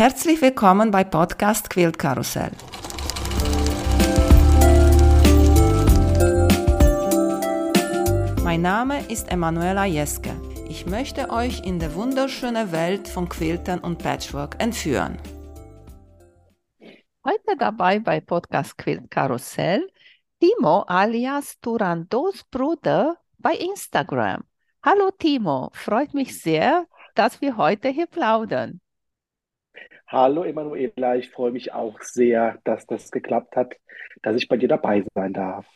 Herzlich willkommen bei Podcast Quilt Karussell. Mein Name ist Emanuela Jeske. Ich möchte euch in die wunderschöne Welt von Quiltern und Patchwork entführen. Heute dabei bei Podcast Quilt Karussell Timo alias Turandos Bruder bei Instagram. Hallo Timo, freut mich sehr, dass wir heute hier plaudern. Hallo Emanuela, ich freue mich auch sehr, dass das geklappt hat, dass ich bei dir dabei sein darf.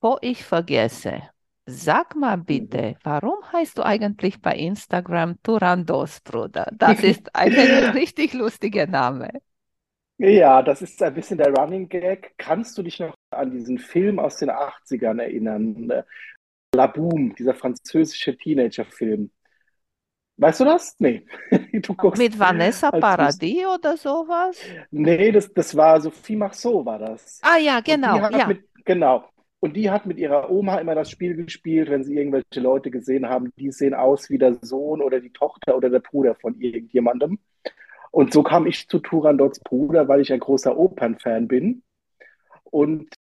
Bevor ich vergesse, sag mal Mhm. bitte, warum heißt du eigentlich bei Instagram Turandos Bruder? Das ist ein richtig lustiger Name. Ja, das ist ein bisschen der Running Gag. Kannst du dich noch an diesen Film aus den 80ern erinnern? Äh, La Boom, dieser französische Teenager-Film. Weißt du das? Nee. Du Mit Vanessa Paradis oder sowas? Nee, das, das war Sophie Marceau, war das. Ah ja, genau, ja. mit, genau. Und die hat mit ihrer Oma immer das Spiel gespielt, wenn sie irgendwelche Leute gesehen haben, die sehen aus wie der Sohn oder die Tochter oder der Bruder von irgendjemandem. Und so kam ich zu Turandots Bruder, weil ich ein großer Opernfan bin. Und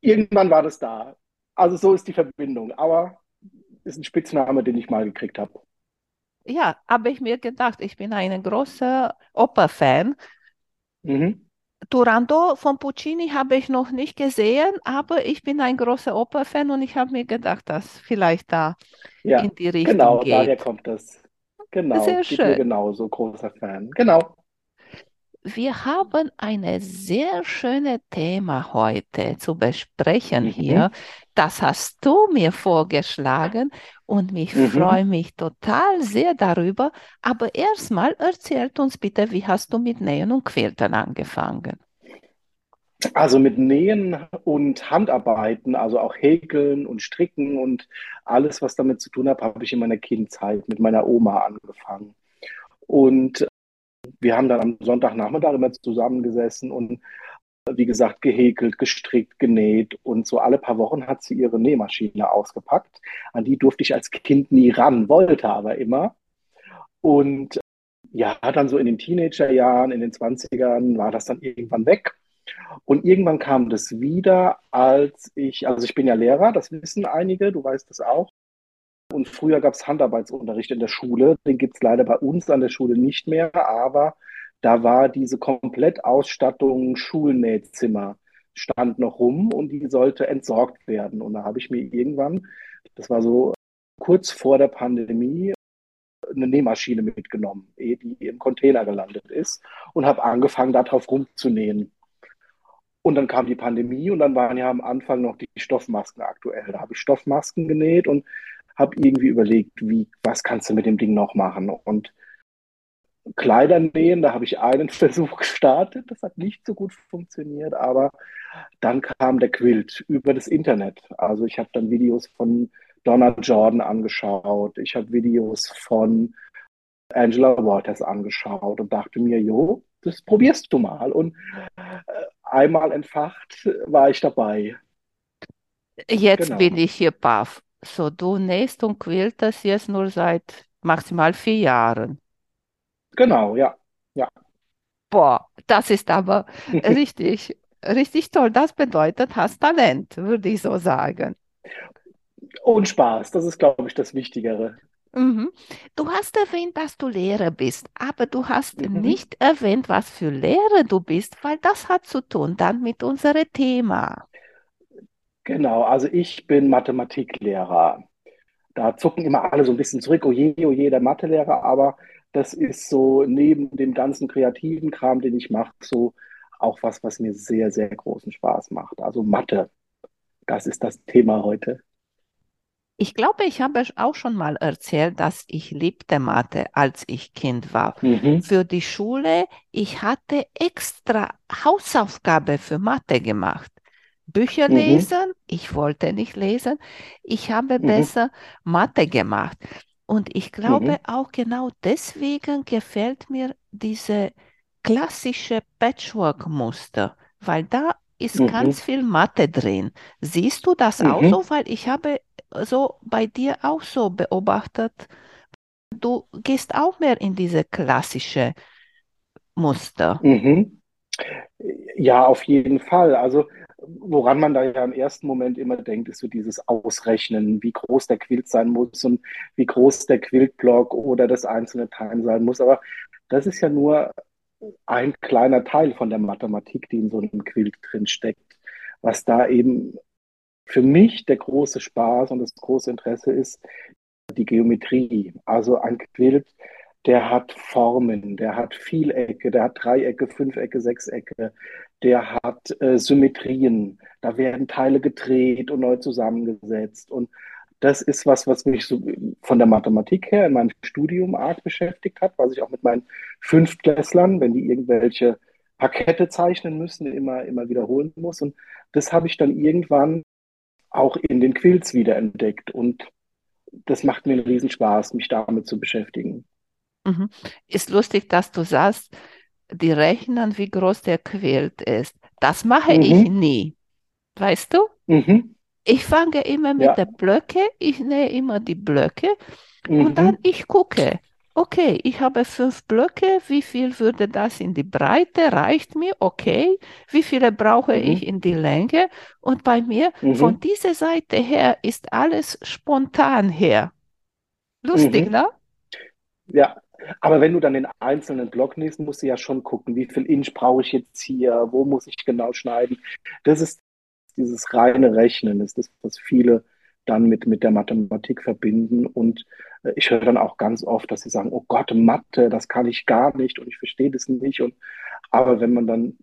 irgendwann war das da. Also so ist die Verbindung. Aber ist ein Spitzname, den ich mal gekriegt habe. Ja, habe ich mir gedacht, ich bin ein großer Oper-Fan. Mhm. Turandot von Puccini habe ich noch nicht gesehen, aber ich bin ein großer Oper-Fan und ich habe mir gedacht, dass vielleicht da Ja, in die Richtung genau, daher geht. kommt das. Genau, Sehr mir schön. genauso, großer Fan. Genau. Wir haben ein sehr schönes Thema heute zu besprechen Mhm. hier. Das hast du mir vorgeschlagen und ich Mhm. freue mich total sehr darüber. Aber erstmal erzählt uns bitte, wie hast du mit Nähen und Quiltern angefangen? Also mit Nähen und Handarbeiten, also auch Häkeln und Stricken und alles, was damit zu tun hat, habe ich in meiner Kindheit mit meiner Oma angefangen. Und wir haben dann am Sonntagnachmittag immer zusammengesessen und wie gesagt, gehäkelt, gestrickt, genäht und so alle paar Wochen hat sie ihre Nähmaschine ausgepackt. An die durfte ich als Kind nie ran, wollte aber immer. Und ja, dann so in den Teenagerjahren, in den 20ern war das dann irgendwann weg. Und irgendwann kam das wieder, als ich, also ich bin ja Lehrer, das wissen einige, du weißt das auch. Und früher gab es Handarbeitsunterricht in der Schule. Den gibt es leider bei uns an der Schule nicht mehr, aber da war diese Komplettausstattung Schulnähzimmer stand noch rum und die sollte entsorgt werden. Und da habe ich mir irgendwann, das war so kurz vor der Pandemie, eine Nähmaschine mitgenommen, ehe die im Container gelandet ist und habe angefangen, darauf rumzunähen. Und dann kam die Pandemie und dann waren ja am Anfang noch die Stoffmasken aktuell. Da habe ich Stoffmasken genäht und habe irgendwie überlegt, wie, was kannst du mit dem Ding noch machen? Und Kleider nähen, da habe ich einen Versuch gestartet. Das hat nicht so gut funktioniert, aber dann kam der Quilt über das Internet. Also ich habe dann Videos von Donna Jordan angeschaut. Ich habe Videos von Angela Waters angeschaut und dachte mir, jo, das probierst du mal. Und äh, einmal entfacht war ich dabei. Jetzt bin Genau. ich hier baff. So, du nähst und quiltest jetzt nur seit maximal vier Jahren. Genau, ja. Ja. Boah, das ist aber richtig, richtig toll. Das bedeutet, hast Talent, würde ich so sagen. Und Spaß, das ist, glaube ich, das Wichtigere. Mhm. Du hast erwähnt, dass du Lehrer bist, aber du hast Mhm. nicht erwähnt, was für Lehrer du bist, weil das hat zu tun dann mit unserem Thema. Genau, also ich bin Mathematiklehrer. Da zucken immer alle so ein bisschen zurück, oh je, oh je, der Mathelehrer, aber das ist so neben dem ganzen kreativen Kram, den ich mache, so auch was, was mir sehr, sehr großen Spaß macht. Also Mathe, das ist das Thema heute. Ich glaube, ich habe auch schon mal erzählt, dass ich liebte Mathe, als ich Kind war. Mhm. Für die Schule, ich hatte extra Hausaufgabe für Mathe gemacht. Bücher Mhm. lesen, ich wollte nicht lesen, ich habe Mhm. besser Mathe gemacht. Und ich glaube Mhm. auch genau deswegen gefällt mir diese klassische Patchwork-Muster, weil da ist Mhm. ganz viel Mathe drin. Siehst du das auch Mhm. so? Weil ich habe so bei dir auch so beobachtet, du gehst auch mehr in diese klassische Muster. Mhm. Ja, auf jeden Fall. Also woran man da ja im ersten Moment immer denkt, ist so dieses Ausrechnen, wie groß der Quilt sein muss und wie groß der Quiltblock oder das einzelne Teil sein muss. Aber das ist ja nur ein kleiner Teil von der Mathematik, die in so einem Quilt drin steckt. Was da eben für mich der große Spaß und das große Interesse ist, die Geometrie. Also ein Quilt, der hat Formen, der hat Vielecke, der hat Dreiecke, Fünfecke, Sechsecke, der hat äh, Symmetrien. Da werden Teile gedreht und neu zusammengesetzt. Und das ist was, was mich so von der Mathematik her in meinem Studium arg beschäftigt hat, was ich auch mit meinen Fünftklässlern, wenn die irgendwelche Parkette zeichnen müssen, immer, immer wiederholen muss. Und das habe ich dann irgendwann auch in den Quills wiederentdeckt. Und das macht mir einen Riesenspaß, mich damit zu beschäftigen. Mhm. Ist lustig, dass du sagst, die rechnen, wie groß der Quilt ist. Das mache mhm. ich nie. Weißt du? Mhm. Ich fange immer mit ja. der Blöcke, ich nähe immer die Blöcke mhm. und dann ich gucke, okay, ich habe fünf Blöcke, wie viel würde das in die Breite, reicht mir, okay, wie viele brauche mhm. ich in die Länge und bei mir mhm. von dieser Seite her ist alles spontan her. Lustig, mhm. ne? Ja, aber wenn du dann den einzelnen Block nimmst, musst du ja schon gucken, wie viel Inch brauche ich jetzt hier, wo muss ich genau schneiden. Das ist dieses reine Rechnen, das ist das, was viele dann mit, mit der Mathematik verbinden. Und äh, ich höre dann auch ganz oft, dass sie sagen, oh Gott, Mathe, das kann ich gar nicht und ich verstehe das nicht. Und, aber wenn man dann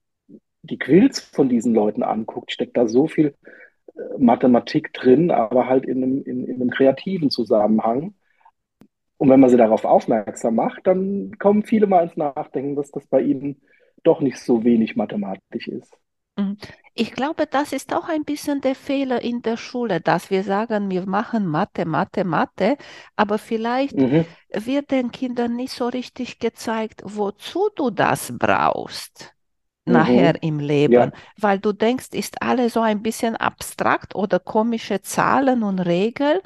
die Quills von diesen Leuten anguckt, steckt da so viel äh, Mathematik drin, aber halt in einem, in, in einem kreativen Zusammenhang. Und wenn man sie darauf aufmerksam macht, dann kommen viele mal ins Nachdenken, dass das bei ihnen doch nicht so wenig mathematisch ist. Mhm. Ich glaube, das ist auch ein bisschen der Fehler in der Schule, dass wir sagen, wir machen Mathe, Mathe, Mathe, aber vielleicht mhm. wird den Kindern nicht so richtig gezeigt, wozu du das brauchst nachher mhm. im Leben, ja. weil du denkst, ist alles so ein bisschen abstrakt oder komische Zahlen und Regeln.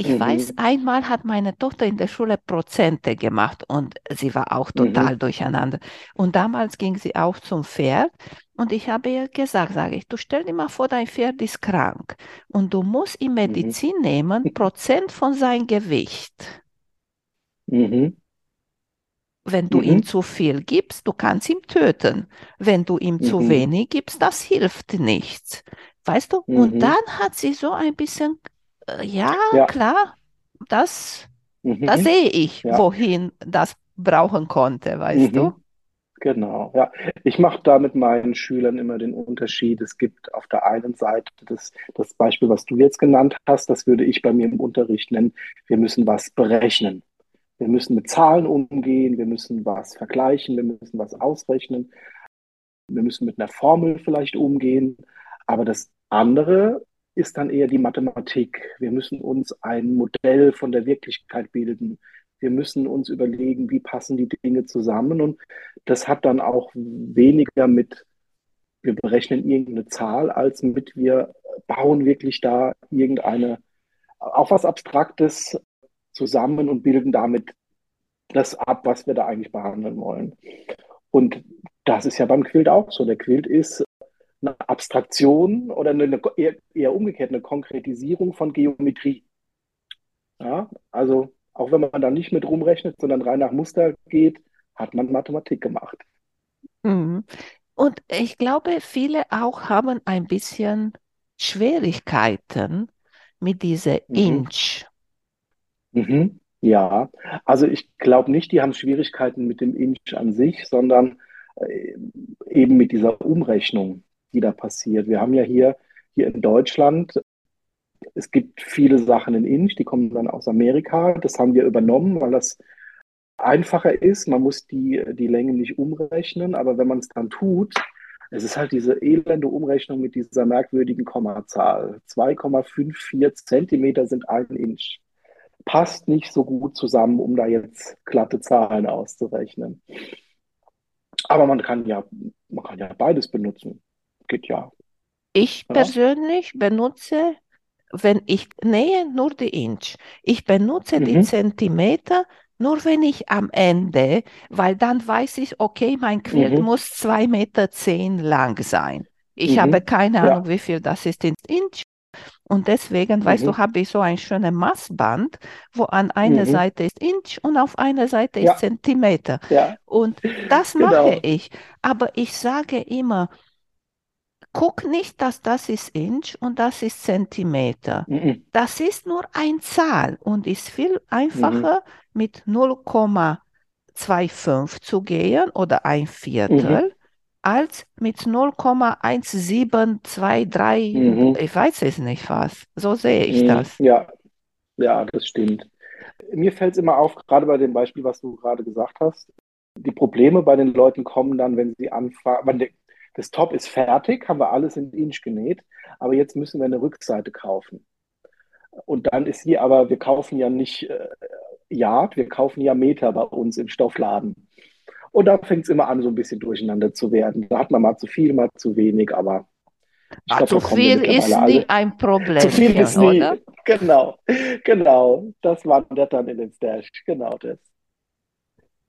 Ich mhm. weiß, einmal hat meine Tochter in der Schule Prozente gemacht und sie war auch total mhm. durcheinander. Und damals ging sie auch zum Pferd und ich habe ihr gesagt, sage ich, du stell dir mal vor, dein Pferd ist krank und du musst ihm mhm. Medizin mhm. nehmen, Prozent von seinem Gewicht. Mhm. Wenn du ihm mhm. zu viel gibst, du kannst ihn töten. Wenn du ihm zu wenig gibst, das hilft nichts. Weißt du? Und dann hat sie so ein bisschen ja, ja, klar, das, mhm. da sehe ich, ja. wohin das brauchen konnte, weißt mhm. du? Genau, ja. Ich mache da mit meinen Schülern immer den Unterschied. Es gibt auf der einen Seite das, das Beispiel, was du jetzt genannt hast, das würde ich bei mir im Unterricht nennen, wir müssen was berechnen. Wir müssen mit Zahlen umgehen, wir müssen was vergleichen, wir müssen was ausrechnen, wir müssen mit einer Formel vielleicht umgehen. Aber das andere ist dann eher die Mathematik. Wir müssen uns ein Modell von der Wirklichkeit bilden. Wir müssen uns überlegen, wie passen die Dinge zusammen. Und das hat dann auch weniger mit, wir berechnen irgendeine Zahl, als mit, wir bauen wirklich da irgendeine, auch was Abstraktes zusammen und bilden damit das ab, was wir da eigentlich behandeln wollen. Und das ist ja beim Quilt auch so. Der Quilt ist eine Abstraktion oder eine, eher, eher umgekehrt eine Konkretisierung von Geometrie. Ja, also auch wenn man da nicht mit rumrechnet, sondern rein nach Muster geht, hat man Mathematik gemacht. Mhm. Und ich glaube, viele auch haben ein bisschen Schwierigkeiten mit dieser mhm. Inch. Mhm. Ja, also ich glaube nicht, die haben Schwierigkeiten mit dem Inch an sich, sondern äh, eben mit dieser Umrechnung die da passiert. Wir haben ja hier, hier in Deutschland, es gibt viele Sachen in Inch, die kommen dann aus Amerika. Das haben wir übernommen, weil das einfacher ist. Man muss die, die Länge nicht umrechnen, aber wenn man es dann tut, es ist halt diese elende Umrechnung mit dieser merkwürdigen Kommazahl. 2,54 Zentimeter sind ein Inch. Passt nicht so gut zusammen, um da jetzt glatte Zahlen auszurechnen. Aber man kann ja, man kann ja beides benutzen geht ja. Ich ja. persönlich benutze, wenn ich nähe, nur die Inch. Ich benutze mhm. die Zentimeter, nur wenn ich am Ende, weil dann weiß ich, okay, mein Quilt Mhm. muss 2,10 Meter zehn lang sein. Ich Mhm. habe keine Ja. Ahnung, wie viel das ist in Inch. Und deswegen, weißt du, Mhm. habe ich so ein schönes Maßband, wo an einer Mhm. Seite ist Inch und auf einer Seite Ja. ist Zentimeter. Ja, Und das genau. mache ich. Aber ich sage immer, guck nicht, dass das ist Inch und das ist Zentimeter. Mhm. Das ist nur eine Zahl und ist viel Mhm. einfacher mit 0,25 zu gehen oder ein Mhm. Viertel als mit 0,1723, Mhm. ich weiß es nicht was. So sehe ich Mhm. das. Ja, ja, das stimmt. Mir fällt es immer auf, gerade bei dem Beispiel, was du gerade gesagt hast, die Probleme bei den Leuten kommen dann, wenn sie anfangen, wenn der- das Top ist fertig, haben wir alles in Inch genäht, aber jetzt müssen wir eine Rückseite kaufen. Und dann ist hier aber, wir kaufen ja nicht äh, Yard, wir kaufen ja Meter bei uns im Stoffladen. Und da fängt es immer an, so ein bisschen durcheinander zu werden. Da hat man mal zu viel, mal zu wenig, aber ich Ah, glaube, zu viel ist alle. nie ein Problem, Zu viel ist nie. oder? Genau, genau. Das wandert dann in den Stash. Genau das.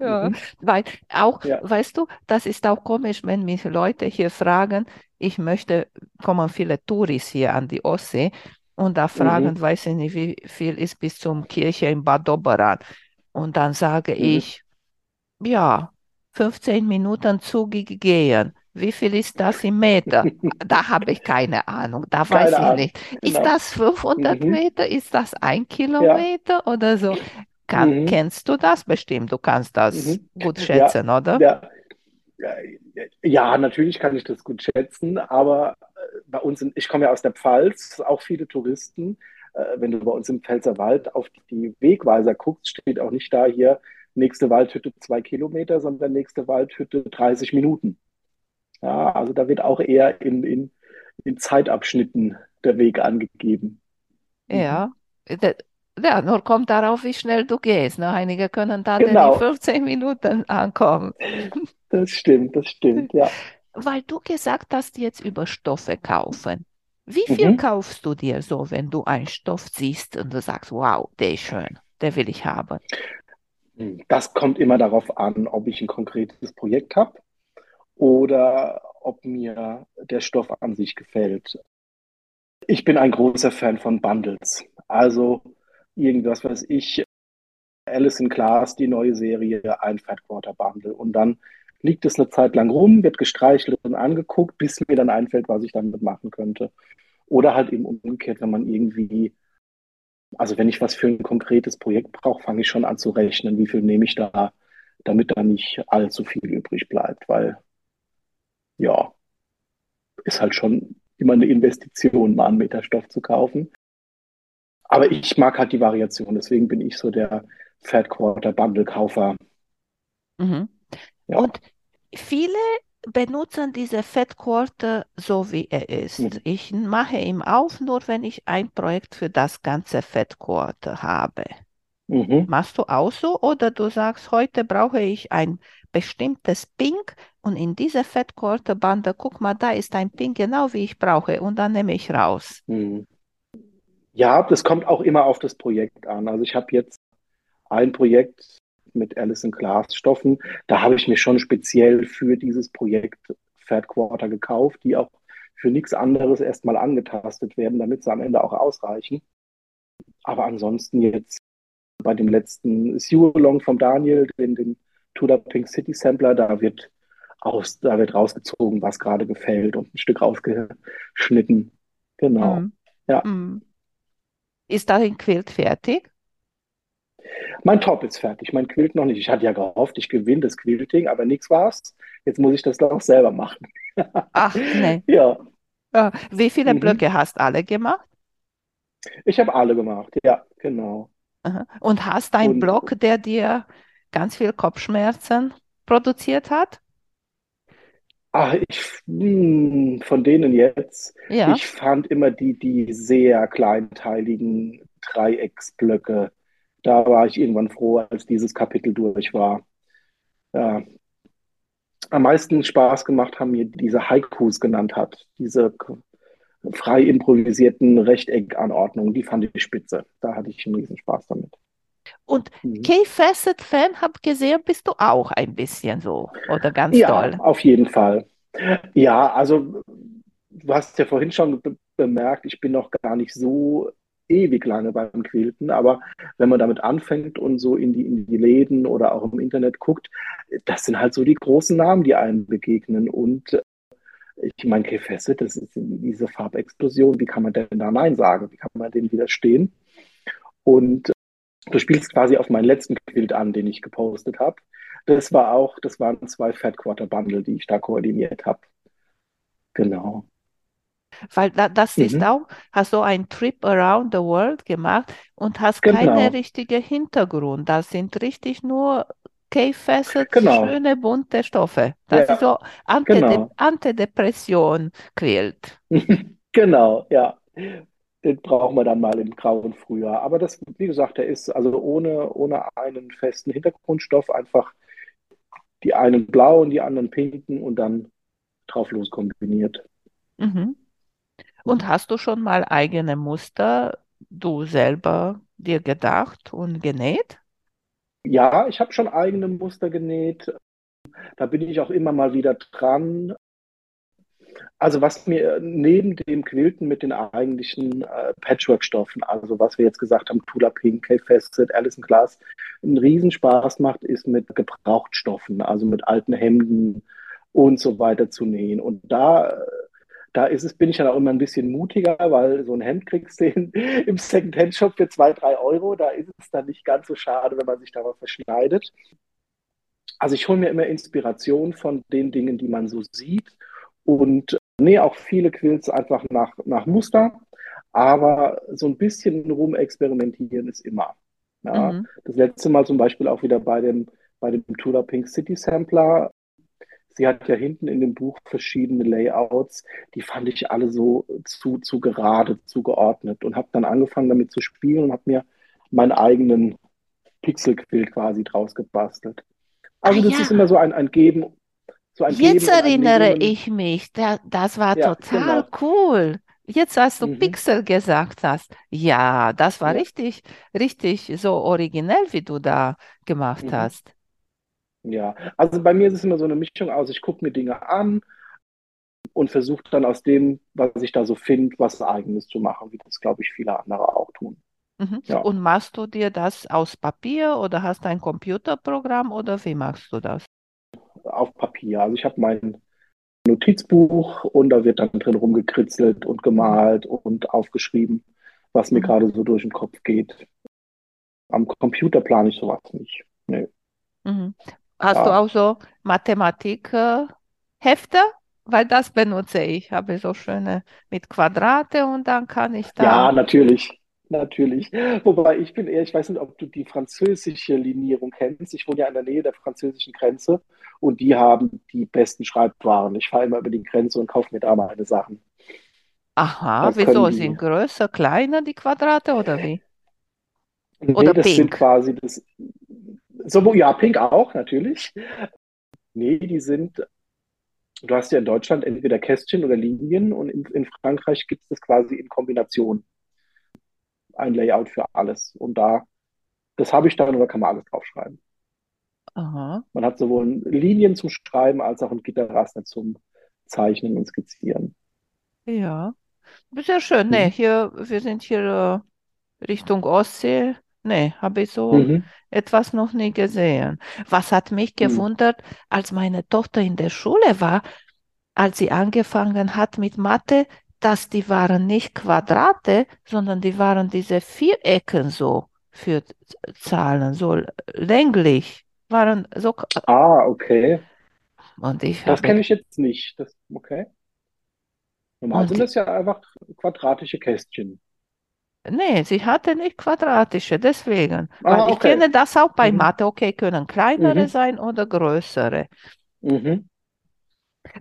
Ja, Mhm. weil auch, Ja. weißt du, das ist auch komisch, wenn mich Leute hier fragen, ich möchte, kommen viele Touris hier an die Ostsee und da fragen, Mhm. weiß ich nicht, wie viel ist bis zum Kirche in Bad Doberan. Und dann sage Mhm. ich, ja, 15 Minuten zügig gehen. Wie viel ist das im Meter? Da habe ich keine Ahnung, da weiß Keine ich Ahnung. nicht. Ist Genau. das 500 Mhm. Meter? Ist das ein Kilometer oder so? Kann, Mhm. Kennst du das bestimmt? Du kannst das Mhm. gut Ja, schätzen, oder? ja, ja, ja, natürlich kann ich das gut schätzen, aber äh, bei uns, in, ich komme ja aus der Pfalz, auch viele Touristen. Äh, Wenn du bei uns im Pfälzerwald auf die Wegweiser guckst, steht auch nicht da hier nächste Waldhütte zwei Kilometer, sondern nächste Waldhütte 30 Minuten. Ja, also da wird auch eher in, in, in Zeitabschnitten der Weg angegeben. Mhm. Ja. Ja, nur kommt darauf, wie schnell du gehst. Ne? Einige können da dann in Genau, 15 Minuten ankommen. das stimmt, das stimmt, ja. Weil du gesagt hast, jetzt über Stoffe kaufen. Wie viel Mhm. kaufst du dir so, wenn du einen Stoff siehst und du sagst, wow, der ist schön, der will ich haben? Das kommt immer darauf an, ob ich ein konkretes Projekt habe oder ob mir der Stoff an sich gefällt. Ich bin ein großer Fan von Bundles. Also irgendwas, was ich, Alice in Class, die neue Serie, ein Fat Quarter Bundle. Und dann liegt es eine Zeit lang rum, wird gestreichelt und angeguckt, bis mir dann einfällt, was ich damit machen könnte. Oder halt eben umgekehrt, wenn man irgendwie, also wenn ich was für ein konkretes Projekt brauche, fange ich schon an zu rechnen, wie viel nehme ich da, damit da nicht allzu viel übrig bleibt, weil ja, ist halt schon immer eine Investition, mal einen Meter Stoff zu kaufen. Aber ich mag halt die Variation, deswegen bin ich so der Fat Quarter Bundle Kaufer. Mhm. Ja. Und viele benutzen diese Fat Quarter so, wie er ist. Mhm. Ich mache ihn auf, nur wenn ich ein Projekt für das ganze Fat Quarter habe. Mhm. Machst du auch so oder du sagst, heute brauche ich ein bestimmtes Pink und in diese Fat Quarter Bande, guck mal, da ist ein Pink genau wie ich brauche und dann nehme ich raus. Mhm. Ja, das kommt auch immer auf das Projekt an. Also ich habe jetzt ein Projekt mit Alice in Glass Stoffen. Da habe ich mir schon speziell für dieses Projekt Fat Quarter gekauft, die auch für nichts anderes erstmal angetastet werden, damit sie am Ende auch ausreichen. Aber ansonsten jetzt bei dem letzten Sue-Along vom Daniel, den, den Tudor Pink City Sampler, da wird aus, da wird rausgezogen, was gerade gefällt und ein Stück rausgeschnitten. Genau. Mm, Ja. mm. Ist dein Quilt fertig? Mein Top ist fertig, mein Quilt noch nicht. Ich hatte ja gehofft, ich gewinne das Quilting, aber nichts war's. Jetzt muss ich das doch selber machen. Ach, nee. Ja, Wie viele Mhm. Blöcke hast alle gemacht? ich habe alle gemacht. Ja, genau. Aha. Und hast einen Und- Block, der dir ganz viel Kopfschmerzen produziert hat? Ach, ich, hm, von denen jetzt, Ja. ich fand immer die, die sehr kleinteiligen Dreiecksblöcke. Da war ich irgendwann froh, als dieses Kapitel durch war. Ja. Am meisten Spaß gemacht haben mir diese Haikus genannt hat, diese frei improvisierten Rechteckanordnungen, die fand ich spitze. Da hatte ich einen riesen Spaß damit. Und Mhm. Kay Fassett-Fan, habe gesehen, bist du auch ein bisschen so oder ganz Ja, toll. auf jeden Fall. Ja, also du hast ja vorhin schon be bemerkt, ich bin noch gar nicht so ewig lange beim Quilten, aber wenn man damit anfängt und so in die, in die Läden oder auch im Internet guckt, das sind halt so die großen Namen, die einem begegnen. Und äh, ich meine, Kay Fassett, das ist diese Farbexplosion, wie kann man denn da Nein sagen? Wie kann man dem widerstehen? Und du spielst quasi auf meinen letzten Quilt an, den ich gepostet habe. Das war auch, das waren zwei Fat Quarter Bundle, die ich da koordiniert habe. Genau. Weil da, das ist Mhm. auch, hast du einen Trip around the world gemacht und hast Genau. richtige Hintergrund. Das sind richtig nur Kay Fassett, Genau. schöne bunte Stoffe. Das ist Ja, so Antide genau. Antidepression quält. Genau, ja. Den brauchen wir dann mal im grauen Frühjahr. Aber das, wie gesagt, der ist also ohne, ohne einen festen Hintergrundstoff einfach die einen blauen, die anderen pinken und dann drauf los kombiniert. Mhm. Und hast du schon mal eigene Muster du selber dir gedacht und genäht? Ja, ich habe schon eigene Muster genäht. Da bin ich auch immer mal wieder dran. Also was mir neben dem Quilten mit den eigentlichen äh, Patchwork-Stoffen, also was wir jetzt gesagt haben, Tula Pink, Kay Facet, Alison Glass, einen Riesenspaß macht, ist mit Gebrauchtstoffen, also mit alten Hemden und so weiter zu nähen. Und da, da ist es, bin ich dann auch immer ein bisschen mutiger, weil so ein Hemd kriegst du in, im Second-Hand-Shop für zwei, drei Euro. Da ist es dann nicht ganz so schade, wenn man sich da mal verschneidet. Also ich hole mir immer Inspiration von den Dingen, die man so sieht und nähe auch viele Quilts einfach nach, nach Muster, aber so ein bisschen rumexperimentieren ist immer. Ja, Mhm. das letzte Mal zum Beispiel auch wieder bei dem, bei dem Tula Pink City Sampler. Sie hat ja hinten in dem Buch verschiedene Layouts, die fand ich alle so zu, zu gerade, zu geordnet und habe dann angefangen damit zu spielen und habe mir meinen eigenen Pixel-Quilt quasi draus gebastelt. Ah Also das ist ja, immer so ein, ein Geben, so ein jetzt erinnere Nehmen. ich mich. Da, das war Ja, total genau. cool. Jetzt, als du Mhm. Pixel gesagt hast, ja, das war Ja. richtig, richtig so originell, wie du da gemacht Mhm. hast. Ja, also bei mir ist es immer so eine Mischung aus, ich gucke mir Dinge an und versuche dann aus dem, was ich da so finde, was Eigenes zu machen, wie das, glaube ich, viele andere auch tun. Mhm. Ja, Und machst du dir das aus Papier oder hast ein Computerprogramm oder wie machst du das? auf Papier. Also ich habe mein Notizbuch und da wird dann drin rumgekritzelt und gemalt und aufgeschrieben, was mir Mhm. gerade so durch den Kopf geht. Am Computer plane ich sowas nicht. Nee. Mhm. Hast du Ja, auch so Mathematik-Hefte? Weil das benutze ich. Habe so schöne mit Quadrate und dann kann ich ja, da. natürlich. Natürlich. Wobei ich bin eher, ich weiß nicht, ob du die französische Linierung kennst. Ich wohne ja in der Nähe der französischen Grenze und die haben die besten Schreibwaren. Ich fahre immer über die Grenze und kaufe mir da meine Sachen. Aha, wieso können sind die. größer, kleiner die Quadrate oder wie? Nee, Oder das sind pink? quasi das. So, ja, Pink auch, natürlich. Nee, die sind, du hast ja in Deutschland entweder Kästchen oder Linien und in, in Frankreich gibt es das quasi in Kombination. Ein Layout für alles. Und da, das habe ich dann da kann man alles draufschreiben. Aha, Man hat sowohl Linien zum Schreiben als auch ein Gitterraster zum Zeichnen und Skizzieren. ja. Sehr schön. Nee, Mhm. hier, wir sind hier äh, Richtung Ostsee. Nee, habe ich so Mhm. etwas noch nie gesehen. Was hat mich Mhm. gewundert, als meine Tochter in der Schule war, als sie angefangen hat mit Mathe, dass die waren nicht Quadrate, sondern die waren diese Vierecken so für Zahlen, so länglich, waren so. Ah, okay. Und ich Das kenne ich jetzt nicht. Das, okay. Normal sind das ja einfach quadratische Kästchen. nee, sie hatte nicht quadratische, deswegen, Ah, ich okay. kenne das auch bei Mhm. Mathe. Okay, können kleinere Mhm. sein oder größere. Mhm.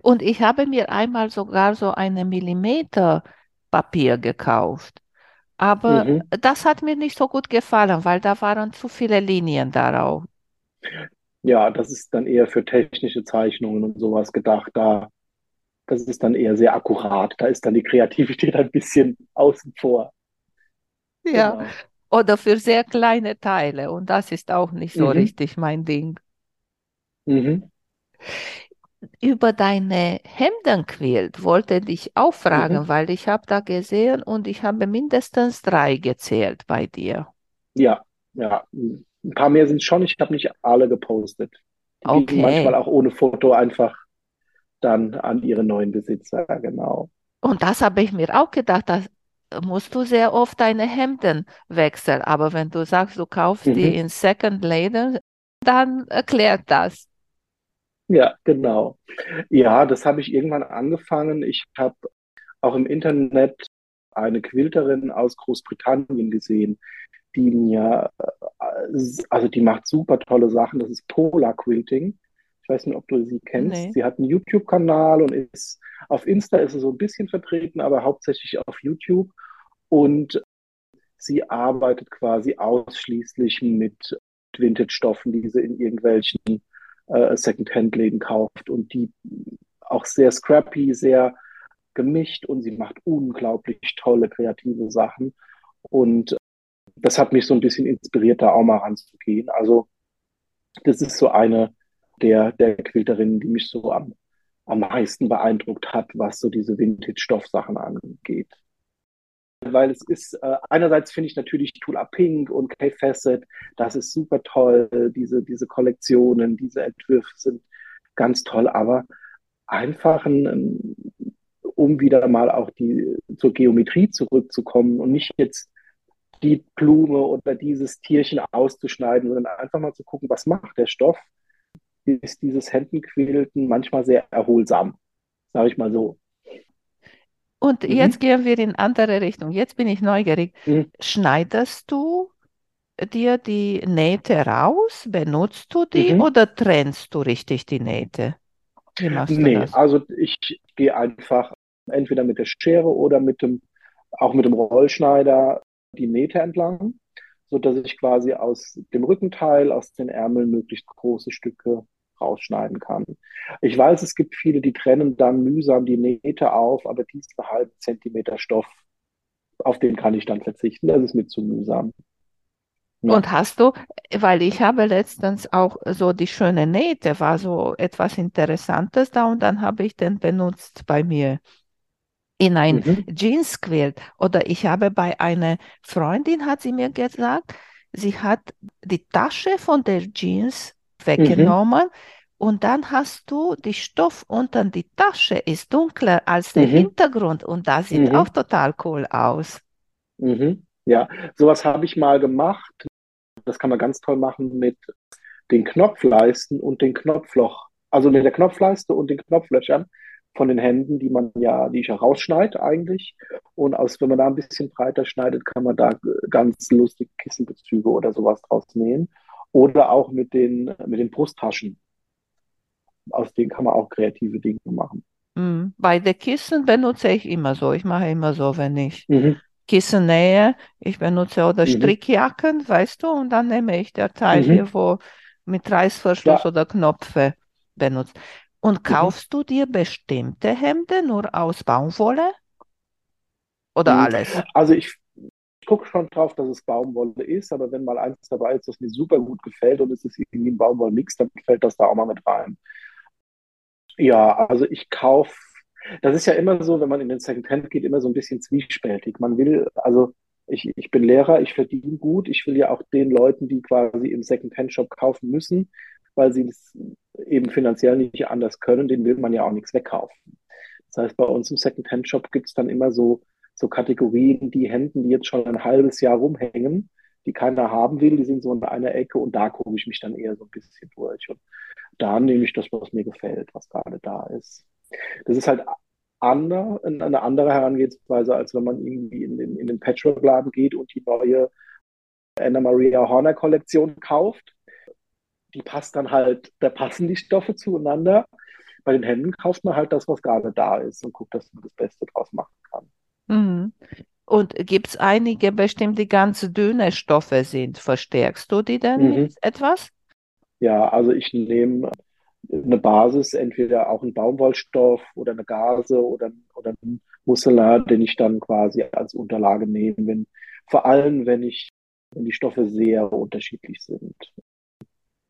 Und ich habe mir einmal sogar so eine Millimeter Papier gekauft. Aber Mhm. das hat mir nicht so gut gefallen, weil da waren zu viele Linien darauf. Ja, das ist dann eher für technische Zeichnungen und sowas gedacht. Da, das ist dann eher sehr akkurat. Da ist dann die Kreativität ein bisschen außen vor. Ja, Genau. oder für sehr kleine Teile. Und das ist auch nicht so Mhm. richtig mein Ding. Mhm. Über deine Hemdenquilt wollte ich auch fragen, Mhm. weil ich habe da gesehen und ich habe mindestens drei gezählt bei dir. Ja, ja. Ein paar mehr sind schon. Ich habe nicht alle gepostet. Die gehen manchmal Okay. auch ohne Foto einfach dann an ihre neuen Besitzer, genau. Und das habe ich mir auch gedacht, da musst du sehr oft deine Hemden wechseln. Aber wenn du sagst, du kaufst die Mhm. in Second-Läden, dann erklärt das. Ja, genau. Ja, das habe ich irgendwann angefangen. Ich habe auch im Internet eine Quilterin aus Großbritannien gesehen, die mir, äh, also die macht super tolle Sachen. Das ist Polar Quilting. Ich weiß nicht, ob du sie kennst. Nee. Sie hat einen YouTube-Kanal und ist auf Insta ist sie so ein bisschen vertreten, aber hauptsächlich auf YouTube. Und sie arbeitet quasi ausschließlich mit Vintage-Stoffen, die sie in irgendwelchen äh, Second-Hand-Läden kauft und die auch sehr scrappy, sehr gemischt und sie macht unglaublich tolle kreative Sachen. Und das hat mich so ein bisschen inspiriert, da auch mal ranzugehen. Also das ist so eine der, der Quilterinnen, die mich so am, am meisten beeindruckt hat, was so diese Vintage-Stoffsachen angeht. Weil es ist, äh, einerseits finde ich natürlich Tula Pink und Kay Facet, das ist super toll, diese, diese Kollektionen, diese Entwürfe sind ganz toll, aber einfach ein, um wieder mal auch die, zur Geometrie zurückzukommen und nicht jetzt die Blume oder dieses Tierchen auszuschneiden, sondern einfach mal zu gucken, was macht der Stoff, ist dieses Hemdenquilten manchmal sehr erholsam, sage ich mal so. Und Mhm. jetzt gehen wir in andere Richtung. Jetzt bin ich neugierig. Mhm. Schneidest du dir die Nähte raus? Benutzt du die Mhm. oder trennst du richtig die Nähte? Wie machst Nee, das? also ich gehe einfach entweder mit der Schere oder mit dem, auch mit dem Rollschneider die Nähte entlang, sodass ich quasi aus dem Rückenteil, aus den Ärmeln möglichst große Stücke rausschneiden kann. Ich weiß, es gibt viele, die trennen dann mühsam die Nähte auf, aber diesen halben Zentimeter Stoff, auf den kann ich dann verzichten. Das ist mir zu mühsam. Ja. Und hast du, weil ich habe letztens auch so die schöne Nähte, war so etwas Interessantes da und dann habe ich den benutzt bei mir in ein Mhm. Jeansquilt. Oder ich habe bei einer Freundin, hat sie mir gesagt, sie hat die Tasche von der Jeans Mhm. weggenommen und dann hast du die Stoff unter die Tasche ist dunkler als der Mhm. Hintergrund und das sieht Mhm. auch total cool aus. Mhm. Ja, sowas habe ich mal gemacht. Das kann man ganz toll machen mit den Knopfleisten und den Knopfloch, also mit der Knopfleiste und den Knopflöchern von den Händen, die man ja, die ich ja rausschneide eigentlich. Und aus, wenn man da ein bisschen breiter schneidet, kann man da ganz lustige Kissenbezüge oder sowas draus nähen. Oder auch mit den, mit den Brusttaschen. Aus denen kann man auch kreative Dinge machen. Mm, Bei den Kissen benutze ich immer so. Ich mache immer so, wenn ich Mhm. Kissen nähe. Ich benutze oder Mhm. Strickjacken, weißt du, und dann nehme ich der Teil Mhm. hier, wo mit Reißverschluss Ja. oder Knöpfe benutzt. Und Mhm. kaufst du dir bestimmte Hemden nur aus Baumwolle oder Mhm. alles? Also ich gucke schon drauf, dass es Baumwolle ist, aber wenn mal eins dabei ist, das mir super gut gefällt und es ist irgendwie ein Baumwollmix, dann fällt das da auch mal mit rein. Ja, also ich kaufe, das ist ja immer so, wenn man in den Secondhand geht, immer so ein bisschen zwiespältig. Man will, also ich, ich bin Lehrer, ich verdiene gut, ich will ja auch den Leuten, die quasi im Secondhand-Shop kaufen müssen, weil sie das eben finanziell nicht anders können, denen will man ja auch nichts wegkaufen. Das heißt, bei uns im Secondhand-Shop gibt es dann immer so, so Kategorien, die Hemden, die jetzt schon ein halbes Jahr rumhängen, die keiner haben will, die sind so in einer Ecke und da gucke ich mich dann eher so ein bisschen durch. Und da nehme ich das, was mir gefällt, was gerade da ist. Das ist halt ander, eine andere Herangehensweise, als wenn man irgendwie in den, in den Patchwork-Laden geht und die neue Anna Maria Horner Kollektion kauft. Die passt dann halt, da passen die Stoffe zueinander. Bei den Hemden kauft man halt das, was gerade da ist und guckt, dass man das Beste draus machen kann. Mhm. Und gibt es einige bestimmt, die ganz dünne Stoffe sind? Verstärkst du die denn Mhm. mit etwas? Ja, also ich nehme eine Basis, entweder auch einen Baumwollstoff oder eine Gase oder, oder einen Musselar, den ich dann quasi als Unterlage nehme. Wenn, vor allem, wenn ich wenn die Stoffe sehr unterschiedlich sind.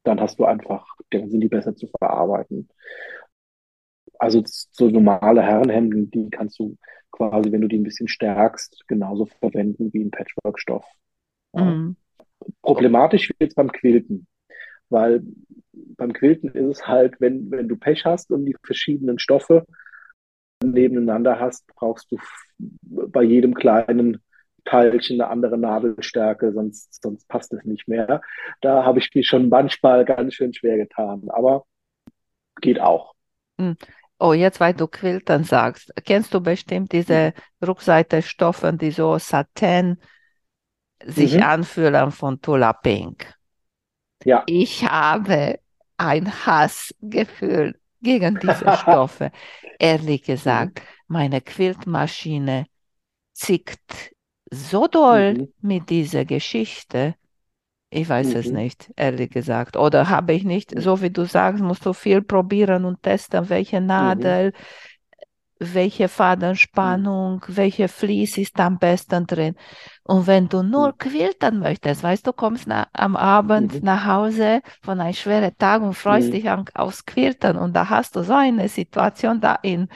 Dann hast du einfach, dann sind die besser zu verarbeiten. Also so normale Herrenhemden, die kannst du quasi, wenn du die ein bisschen stärkst, genauso verwenden wie ein Patchwork-Stoff. Mhm. Problematisch wird es beim Quilten, weil beim Quilten ist es halt, wenn, wenn du Pech hast und die verschiedenen Stoffe nebeneinander hast, brauchst du bei jedem kleinen Teilchen eine andere Nadelstärke, sonst, sonst passt es nicht mehr. Da habe ich mich schon manchmal ganz schön schwer getan, aber geht auch. Hm. Oh, jetzt, weil du Quiltern sagst, kennst du bestimmt diese Rückseite-Stoffe, die so Satin sich Mhm. anfühlen von Tula Pink? Ja. Ich habe ein Hassgefühl gegen diese Stoffe. Ehrlich gesagt, meine Quiltmaschine zickt so doll Mhm. mit dieser Geschichte. Ich weiß es Mhm. nicht, ehrlich gesagt. Oder habe ich nicht, Mhm. so wie du sagst, musst du viel probieren und testen, welche Nadel, welche Fadenspannung, welche Vlies ist am besten drin. Und wenn du nur Mhm. quiltern möchtest, weißt du, kommst na, am Abend Mhm. nach Hause von einem schweren Tag und freust Mhm. dich an, aufs Quiltern und da hast du so eine Situation da im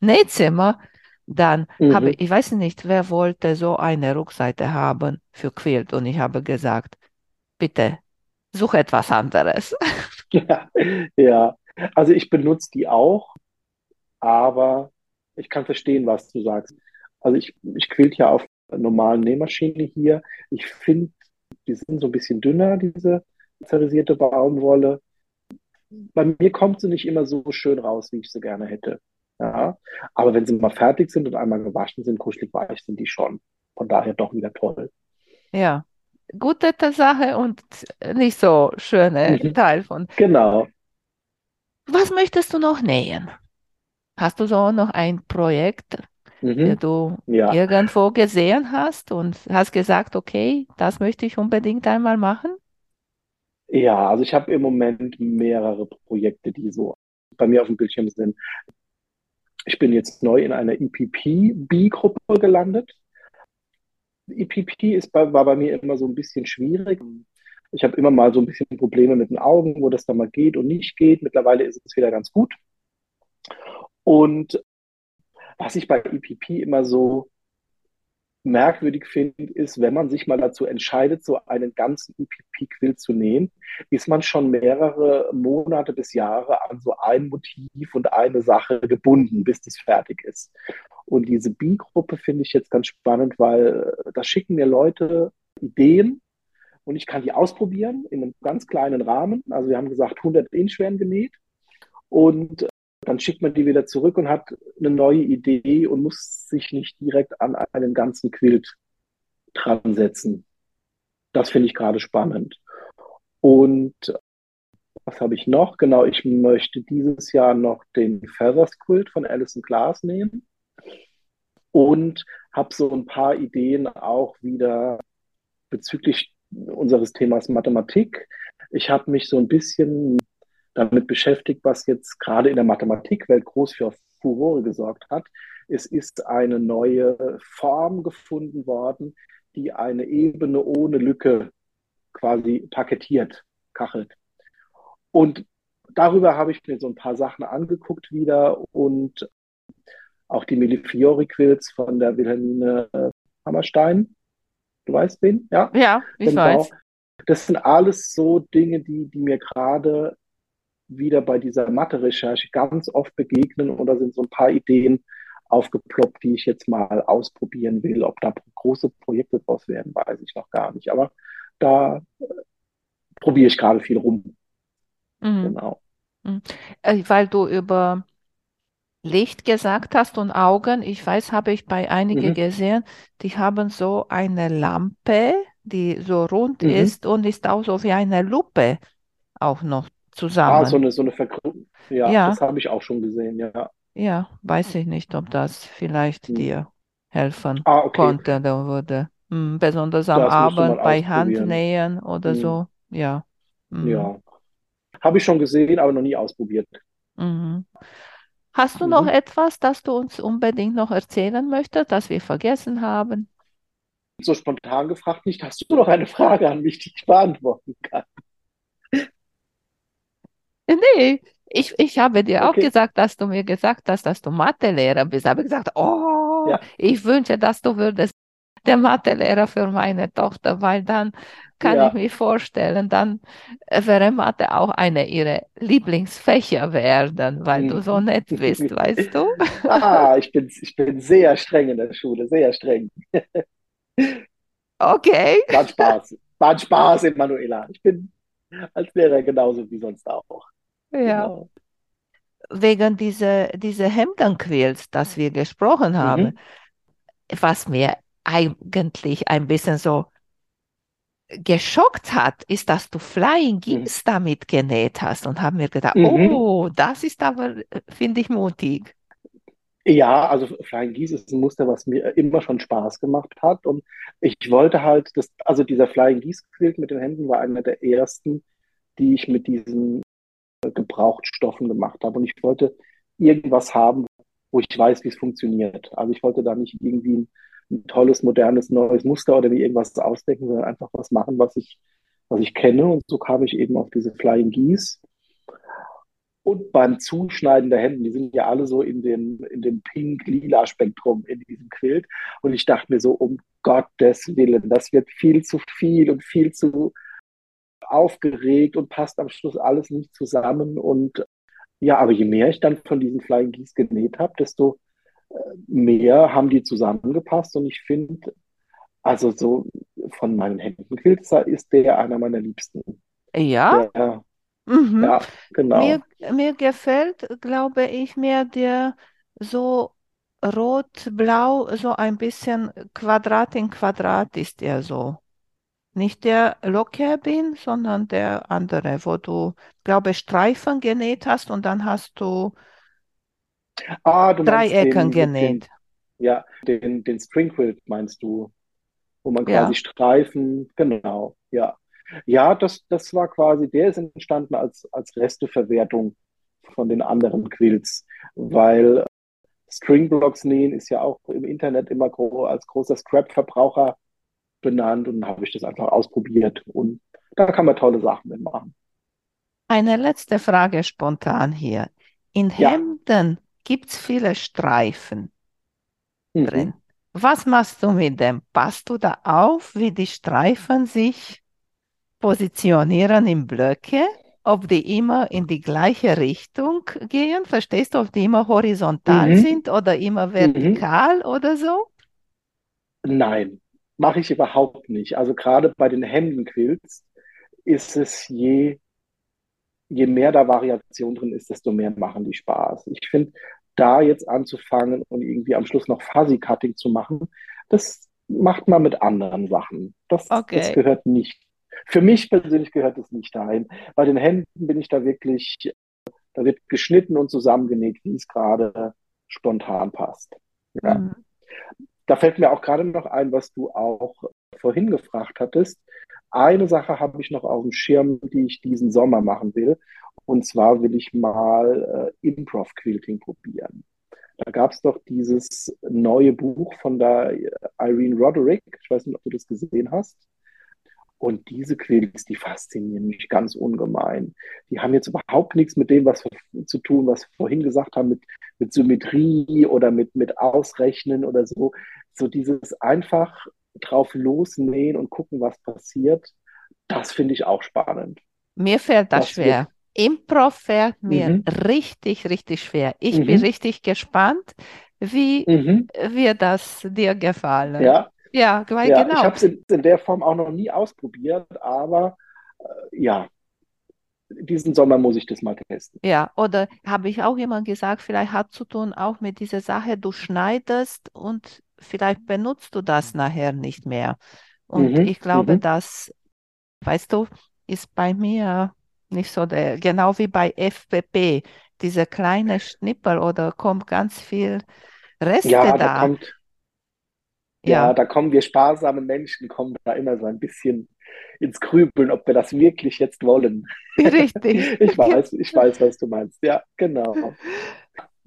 Nähzimmer, dann habe Mhm. ich, ich weiß nicht, wer wollte so eine Rückseite haben für Quilt und ich habe gesagt, bitte such etwas anderes. Ja, ja. Also ich benutze die auch, aber ich kann verstehen, was du sagst. Also ich, ich quilt ja auf einer normalen Nähmaschine hier. Ich finde, die sind so ein bisschen dünner, diese zerisierte Baumwolle. Bei mir kommt sie nicht immer so schön raus, wie ich sie gerne hätte. Ja, aber wenn sie mal fertig sind und einmal gewaschen sind, kuschelig weich sind die schon. Von daher doch wieder toll. Ja, gute Sache und nicht so schöne Mhm. Teil von. Genau. Was möchtest du noch nähen? Hast du so noch ein Projekt, das Mhm. du Ja. irgendwo gesehen hast und hast gesagt, okay, das möchte ich unbedingt einmal machen? Ja, also ich habe im Moment mehrere Projekte, die so bei mir auf dem Bildschirm sind. Ich bin jetzt neu in einer EPP-B-Gruppe gelandet. EPP ist bei, war bei mir immer so ein bisschen schwierig. Ich habe immer mal so ein bisschen Probleme mit den Augen, wo das dann mal geht und nicht geht. Mittlerweile ist es wieder ganz gut. Und was ich bei EPP immer so merkwürdig finde, ist, wenn man sich mal dazu entscheidet, so einen ganzen EPP-Quilt zu nähen, ist man schon mehrere Monate bis Jahre an so ein Motiv und eine Sache gebunden, bis das fertig ist. Und diese B-Gruppe finde ich jetzt ganz spannend, weil da schicken mir Leute Ideen und ich kann die ausprobieren in einem ganz kleinen Rahmen. Also wir haben gesagt, 100 Inch werden genäht und dann schickt man die wieder zurück und hat eine neue Idee und muss sich nicht direkt an einen ganzen Quilt dran setzen. Das finde ich gerade spannend. Und was habe ich noch? Genau, ich möchte dieses Jahr noch den Feathers Quilt von Alison Glass nähen und habe so ein paar Ideen auch wieder bezüglich unseres Themas Mathematik. Ich habe mich so ein bisschen damit beschäftigt, was jetzt gerade in der Mathematikwelt groß für Furore gesorgt hat. Es ist eine neue Form gefunden worden, die eine Ebene ohne Lücke quasi paketiert, kachelt. Und darüber habe ich mir so ein paar Sachen angeguckt wieder und auch die Millefiori-Quills von der Wilhelmine Hammerstein. Du weißt wen? Ja, Ja, ich genau. weiß. Das sind alles so Dinge, die, die mir gerade wieder bei dieser Mathe-Recherche ganz oft begegnen und da sind so ein paar Ideen aufgeploppt, die ich jetzt mal ausprobieren will. Ob da große Projekte draus werden, weiß ich noch gar nicht. Aber da äh, probiere ich gerade viel rum. Mhm. Genau. Äh, Weil du über Licht gesagt hast und Augen, ich weiß, habe ich bei einigen Mhm. gesehen, die haben so eine Lampe, die so rund Mhm. ist und ist auch so wie eine Lupe auch noch Ah, zusammen. so eine, so eine Vergrößerung. Ja, Ja. das habe ich auch schon gesehen, ja. Ja, weiß ich nicht, ob das vielleicht Hm. dir helfen Ah, okay. konnte oder würde. Hm, besonders am Das Abend bei. Handnähen oder Hm. so. Ja. Hm. Ja. Habe ich schon gesehen, aber noch nie ausprobiert. Mhm. Hast du noch Mhm. etwas, das du uns unbedingt noch erzählen möchtest, das wir vergessen haben? so spontan gefragt, nicht, hast du noch eine Frage an mich, die ich beantworten kann? Nee, ich, ich habe dir auch Okay. gesagt, dass du mir gesagt hast, dass du Mathelehrer bist. Habe gesagt, oh, Ja. ich wünsche, dass du würdest der Mathelehrer für meine Tochter, weil dann kann Ja. ich mir vorstellen, dann wäre Mathe auch eine ihrer Lieblingsfächer werden, weil du so Mhm. nett bist, weißt du? Ah, ich bin, ich bin sehr streng in der Schule, sehr streng. Okay. War Spaß. War Spaß, Emanuela. Ich bin als Lehrer genauso wie sonst auch. Ja. Genau. Wegen dieser diese Hemdenquills, das wir gesprochen haben, Mhm. was mir eigentlich ein bisschen so geschockt hat, ist, dass du Flying Geese damit genäht hast und haben mir gedacht, Mhm. oh, das ist aber, finde ich, mutig. Ja, also Flying Geese ist ein Muster, was mir immer schon Spaß gemacht hat. Und ich wollte halt, das, also dieser Flying Geese Quilt mit den Händen war einer der ersten, die ich mit diesen äh, Gebrauchtstoffen gemacht habe. Und ich wollte irgendwas haben, wo ich weiß, wie es funktioniert. Also ich wollte da nicht irgendwie ein, ein tolles, modernes, neues Muster oder mir irgendwas ausdenken, sondern einfach was machen, was ich, was ich kenne. Und so kam ich eben auf diese Flying Geese. Und beim Zuschneiden der Hemden, die sind ja alle so in dem, in dem pink-lila Spektrum in diesem Quilt. Und ich dachte mir so, um Gottes Willen, das wird viel zu viel und viel zu aufgeregt und passt am Schluss alles nicht zusammen. Und ja, aber je mehr ich dann von diesen Flying Geese genäht habe, desto äh, mehr haben die zusammengepasst. Und ich finde, also so von meinen Hemdenquilts ist der einer meiner Liebsten. Ja, Der, mhm. ja, genau. Mir, mir gefällt, glaube ich, mir der so rot-blau, so ein bisschen Quadrat in Quadrat ist er so. Nicht der Lockherbin, sondern der andere, wo du, glaube Streifen genäht hast und dann hast du Ah, du Dreiecken den, mit den, genäht. ja, den, den String Quilt meinst du, wo man Ja. quasi Streifen, genau, ja. Ja, das, das war quasi, der ist entstanden als, als Resteverwertung von den anderen Quilts, weil Stringblocks nähen ist ja auch im Internet immer gro als großer Scrap-Verbraucher benannt und dann habe ich das einfach ausprobiert und da kann man tolle Sachen mitmachen. Eine letzte Frage spontan hier. In Ja. Hemden gibt es viele Streifen Mhm. drin. Was machst du mit dem? Passt du da auf, wie die Streifen sich positionieren in Blöcke? Ob die immer in die gleiche Richtung gehen? Verstehst du, ob die immer horizontal Mhm. sind oder immer vertikal oder so? Nein, mache ich überhaupt nicht. Also gerade bei den Hemdenquilts ist es je, je mehr da Variation drin ist, desto mehr machen die Spaß. Ich finde, da jetzt anzufangen und irgendwie am Schluss noch Fuzzy Cutting zu machen, das macht man mit anderen Sachen. Das, das Okay. gehört nicht. Für mich persönlich gehört es nicht dahin. Bei den Hemden bin ich da wirklich, da wird geschnitten und zusammengenäht, wie es gerade spontan passt. Ja. Mhm. Da fällt mir auch gerade noch ein, was du auch vorhin gefragt hattest. Eine Sache habe ich noch auf dem Schirm, die ich diesen Sommer machen will. Und zwar will ich mal äh, Improv-Quilting probieren. Da gab es doch dieses neue Buch von der Irene Roderick. Ich weiß nicht, ob du das gesehen hast. Und diese Quilts, die faszinieren mich ganz ungemein. Die haben jetzt überhaupt nichts mit dem, was wir zu tun, was wir vorhin gesagt haben, mit, mit Symmetrie oder mit, mit Ausrechnen oder so. So dieses einfach drauf losnähen und gucken, was passiert, das finde ich auch spannend. Mir fällt das Das schwer. Improv fällt mir Mhm. richtig, richtig schwer. Ich bin Mhm. richtig gespannt, wie Mhm. wird das dir gefallen? Ja, Ja, weil ja, genau. ich habe es in, in der Form auch noch nie ausprobiert, aber äh, ja, diesen Sommer muss ich das mal testen. Ja, oder habe ich auch immer gesagt, vielleicht hat zu tun auch mit dieser Sache, du schneidest und vielleicht benutzt du das nachher nicht mehr. Und Mhm, ich glaube, mhm. das, weißt du, ist bei mir nicht so der, genau wie bei FPP, diese kleine Schnippel oder kommt ganz viel Reste Ja, da da. kommt, ja, Ja, da kommen wir sparsame Menschen, kommen da immer so ein bisschen ins Grübeln, ob wir das wirklich jetzt wollen. richtig. Ich weiß, ich weiß, was du meinst. Ja, genau.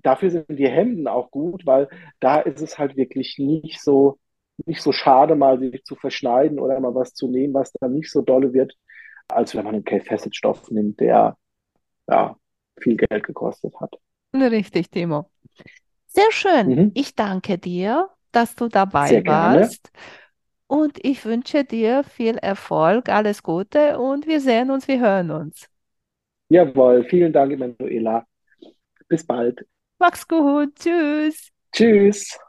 Dafür sind die Hemden auch gut, weil da ist es halt wirklich nicht so, nicht so schade, mal sich zu verschneiden oder mal was zu nehmen, was dann nicht so dolle wird, als wenn man einen K-Facet-Stoff nimmt, der ja viel Geld gekostet hat. Richtig, Timo. Sehr schön. Mhm. Ich danke dir, dass du dabei Sehr gerne. warst. Und ich wünsche dir viel Erfolg, alles Gute und wir sehen uns, wir hören uns. Jawohl, vielen Dank, Emanuela. Bis bald. Mach's gut. Tschüss. Tschüss.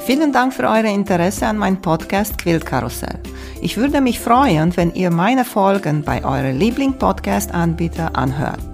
Vielen Dank für euer Interesse an meinem Podcast Quiltkarussell. Ich würde mich freuen, wenn ihr meine Folgen bei eurem Liebling-Podcast-Anbieter anhört.